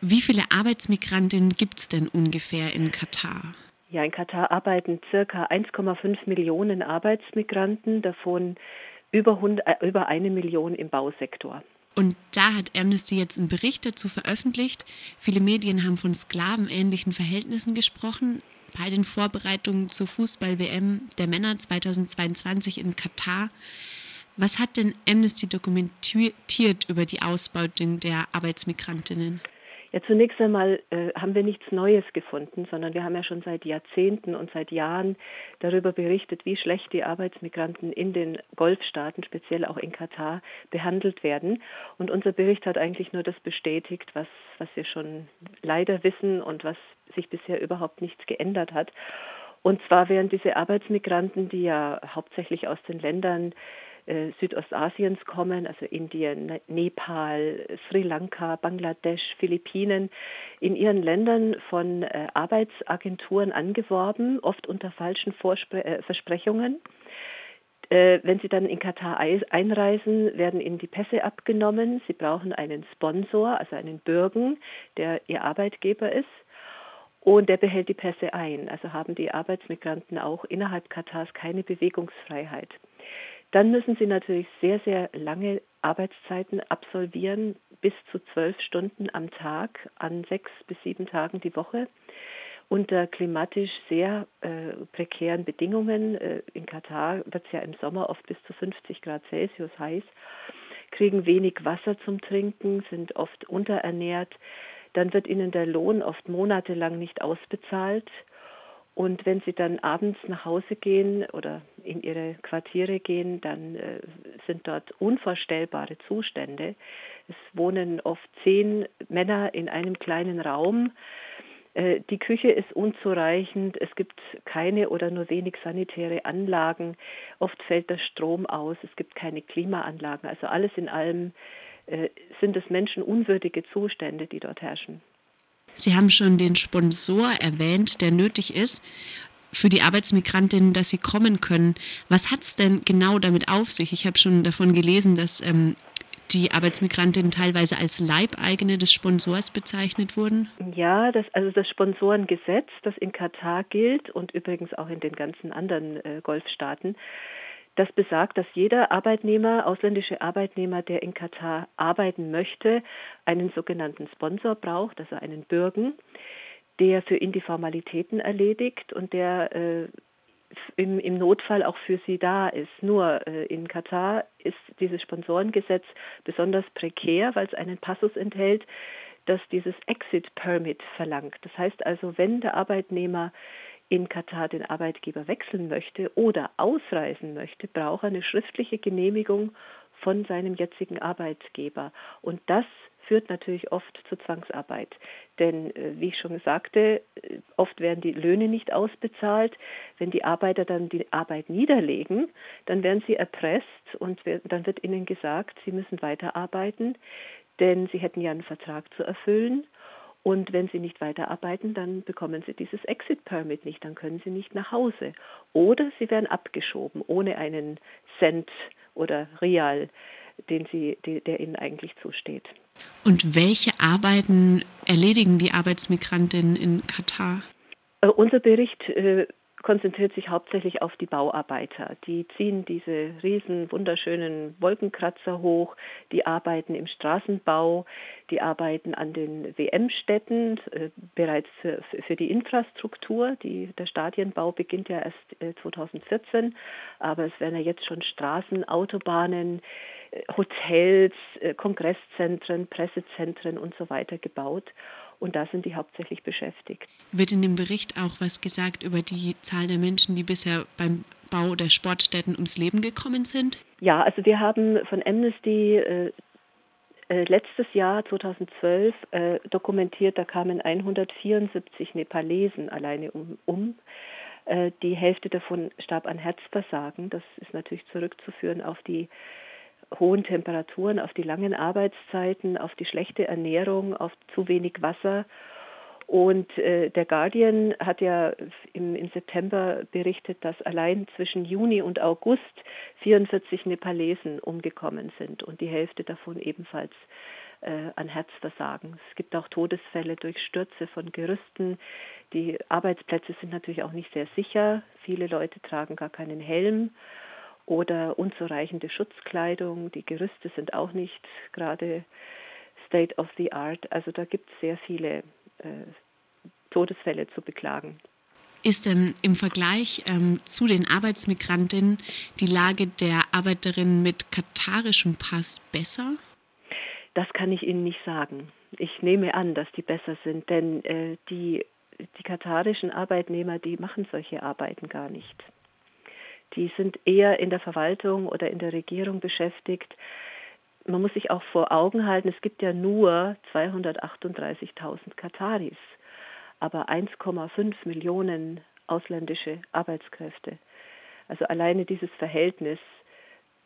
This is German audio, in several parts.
Wie viele Arbeitsmigrantinnen gibt es denn ungefähr in Katar? Ja, in Katar arbeiten circa 1,5 Millionen Arbeitsmigranten, davon über, 100, äh, über eine Million im Bausektor. Und da hat Amnesty jetzt einen Bericht dazu veröffentlicht. Viele Medien haben von sklavenähnlichen Verhältnissen gesprochen bei den Vorbereitungen zur Fußball-WM der Männer 2022 in Katar. Was hat denn Amnesty dokumentiert über die Ausbeutung der Arbeitsmigrantinnen? Ja, zunächst einmal äh, haben wir nichts Neues gefunden, sondern wir haben ja schon seit Jahrzehnten und seit Jahren darüber berichtet, wie schlecht die Arbeitsmigranten in den Golfstaaten, speziell auch in Katar, behandelt werden. Und unser Bericht hat eigentlich nur das bestätigt, was, was wir schon leider wissen und was sich bisher überhaupt nichts geändert hat. Und zwar wären diese Arbeitsmigranten, die ja hauptsächlich aus den Ländern Südostasiens kommen, also Indien, ne-, Nepal, Sri Lanka, Bangladesch, Philippinen, in ihren Ländern von äh, Arbeitsagenturen angeworben, oft unter falschen Vorspre äh, Versprechungen. Äh, wenn sie dann in Katar einreisen, werden ihnen die Pässe abgenommen. Sie brauchen einen Sponsor, also einen Bürgen, der ihr Arbeitgeber ist. Und der behält die Pässe ein. Also haben die Arbeitsmigranten auch innerhalb Katars keine Bewegungsfreiheit. Dann müssen sie natürlich sehr, sehr lange Arbeitszeiten absolvieren, bis zu zwölf Stunden am Tag, an sechs bis sieben Tagen die Woche, unter klimatisch sehr äh, prekären Bedingungen. Äh, in Katar wird es ja im Sommer oft bis zu 50 Grad Celsius heiß, kriegen wenig Wasser zum Trinken, sind oft unterernährt. Dann wird ihnen der Lohn oft monatelang nicht ausbezahlt und wenn sie dann abends nach Hause gehen oder in ihre Quartiere gehen, dann äh, sind dort unvorstellbare Zustände. Es wohnen oft zehn Männer in einem kleinen Raum. Äh, die Küche ist unzureichend, es gibt keine oder nur wenig sanitäre Anlagen, oft fällt der Strom aus, es gibt keine Klimaanlagen. Also alles in allem äh, sind es menschenunwürdige Zustände, die dort herrschen. Sie haben schon den Sponsor erwähnt, der nötig ist für die Arbeitsmigrantinnen, dass sie kommen können. Was hat es denn genau damit auf sich? Ich habe schon davon gelesen, dass ähm, die Arbeitsmigrantinnen teilweise als Leibeigene des Sponsors bezeichnet wurden? Ja, das, also das Sponsorengesetz, das in Katar gilt und übrigens auch in den ganzen anderen äh, Golfstaaten, das besagt, dass jeder Arbeitnehmer, ausländische Arbeitnehmer, der in Katar arbeiten möchte, einen sogenannten Sponsor braucht, also einen Bürgen, der für ihn die Formalitäten erledigt und der äh, im, im, Notfall auch für sie da ist. Nur äh, in Katar ist dieses Sponsorengesetz besonders prekär, weil es einen Passus enthält, das dieses Exit Permit verlangt. Das heißt also, wenn der Arbeitnehmer in Katar den Arbeitgeber wechseln möchte oder ausreisen möchte, braucht er eine schriftliche Genehmigung von seinem jetzigen Arbeitgeber. Und das führt natürlich oft zur Zwangsarbeit. Denn, äh, wie ich schon sagte, äh, oft werden die Löhne nicht ausbezahlt. Wenn die Arbeiter dann die Arbeit niederlegen, dann werden sie erpresst und dann wird ihnen gesagt, sie müssen weiterarbeiten, denn sie hätten ja einen Vertrag zu erfüllen. Und wenn Sie nicht weiterarbeiten, dann bekommen Sie dieses Exit Permit nicht, dann können Sie nicht nach Hause. Oder Sie werden abgeschoben ohne einen Cent oder Real, den Sie, der Ihnen eigentlich zusteht. Und welche Arbeiten erledigen die Arbeitsmigrantinnen in Katar? Uh, unser Bericht äh, konzentriert sich hauptsächlich auf die Bauarbeiter. Die ziehen diese riesen wunderschönen Wolkenkratzer hoch, die arbeiten im Straßenbau, die arbeiten an den WM-Städten äh, bereits für, für, die Infrastruktur. Die, der Stadienbau beginnt ja erst äh, 2014, aber es werden ja jetzt schon Straßen, Autobahnen, äh, Hotels, äh, Kongresszentren, Pressezentren und so weiter gebaut. Und da sind die hauptsächlich beschäftigt. Wird in dem Bericht auch was gesagt über die Zahl der Menschen, die bisher beim Bau der Sportstätten ums Leben gekommen sind? Ja, also wir haben von Amnesty äh, äh, letztes Jahr 2012 äh, dokumentiert, da kamen 174 Nepalesen alleine um. um. Äh, die Hälfte davon starb an Herzversagen. Das ist natürlich zurückzuführen auf die hohen Temperaturen, auf die langen Arbeitszeiten, auf die schlechte Ernährung, auf zu wenig Wasser. Und äh, der Guardian hat ja im, im, September berichtet, dass allein zwischen Juni und August 44 Nepalesen umgekommen sind und die Hälfte davon ebenfalls äh, an Herzversagen. Es gibt auch Todesfälle durch Stürze von Gerüsten. Die Arbeitsplätze sind natürlich auch nicht sehr sicher. Viele Leute tragen gar keinen Helm oder unzureichende Schutzkleidung. Die Gerüste sind auch nicht gerade State of the Art. Also da gibt es sehr viele äh, Todesfälle zu beklagen. Ist denn im Vergleich ähm, zu den Arbeitsmigrantinnen die Lage der Arbeiterinnen mit katarischem Pass besser? Das kann ich Ihnen nicht sagen. Ich nehme an, dass die besser sind, denn äh, die, die katarischen Arbeitnehmer, die machen solche Arbeiten gar nicht. Die sind eher in der Verwaltung oder in der Regierung beschäftigt. Man muss sich auch vor Augen halten, es gibt ja nur 238.000 Kataris aber 1,5 Millionen ausländische Arbeitskräfte. Also alleine dieses Verhältnis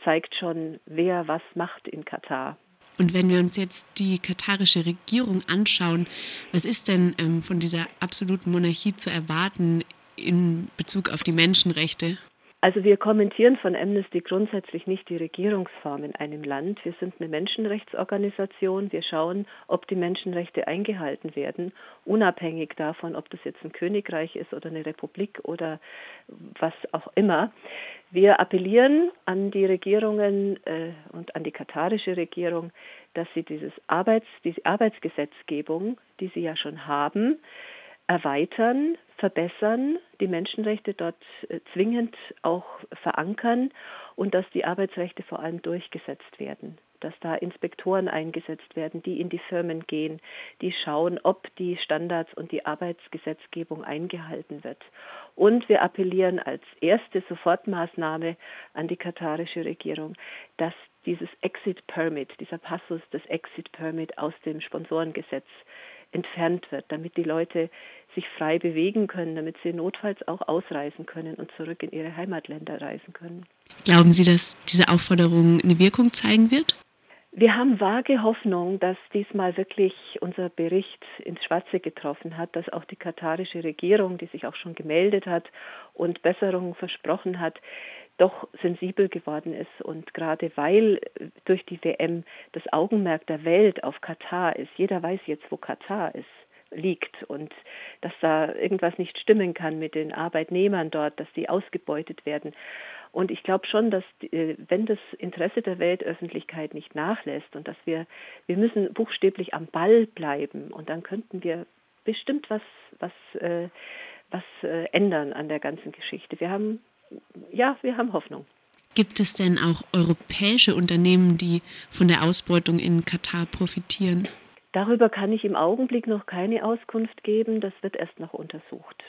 zeigt schon, wer was macht in Katar. Und wenn wir uns jetzt die katarische Regierung anschauen, was ist denn ähm, von dieser absoluten Monarchie zu erwarten in Bezug auf die Menschenrechte? Also wir kommentieren von Amnesty grundsätzlich nicht die Regierungsform in einem Land. Wir sind eine Menschenrechtsorganisation. Wir schauen, ob die Menschenrechte eingehalten werden, unabhängig davon, ob das jetzt ein Königreich ist oder eine Republik oder was auch immer. Wir appellieren an die Regierungen äh, und an die katarische Regierung, dass sie dieses Arbeits, diese Arbeitsgesetzgebung, die sie ja schon haben, erweitern, verbessern, die Menschenrechte dort äh, zwingend auch verankern und dass die Arbeitsrechte vor allem durchgesetzt werden, dass da Inspektoren eingesetzt werden, die in die Firmen gehen, die schauen, ob die Standards und die Arbeitsgesetzgebung eingehalten wird. Und wir appellieren als erste Sofortmaßnahme an die katarische Regierung, dass dieses Exit Permit, dieser Passus des Exit Permit aus dem Sponsorengesetz entfernt wird, damit die Leute sich frei bewegen können, damit sie notfalls auch ausreisen können und zurück in ihre Heimatländer reisen können. Glauben Sie, dass diese Aufforderung eine Wirkung zeigen wird? Wir haben vage Hoffnung, dass diesmal wirklich unser Bericht ins Schwarze getroffen hat, dass auch die katarische Regierung, die sich auch schon gemeldet hat und Besserungen versprochen hat, doch sensibel geworden ist. Und gerade weil durch die WM das Augenmerk der Welt auf Katar ist, jeder weiß jetzt, wo Katar ist liegt und dass da irgendwas nicht stimmen kann mit den Arbeitnehmern dort, dass die ausgebeutet werden. Und ich glaube schon, dass äh, wenn das Interesse der Weltöffentlichkeit nicht nachlässt und dass wir, wir müssen buchstäblich am Ball bleiben und dann könnten wir bestimmt was, was, äh, was äh, ändern an der ganzen Geschichte. Wir haben ja, wir haben Hoffnung. Gibt es denn auch europäische Unternehmen, die von der Ausbeutung in Katar profitieren? Darüber kann ich im Augenblick noch keine Auskunft geben. Das wird erst noch untersucht.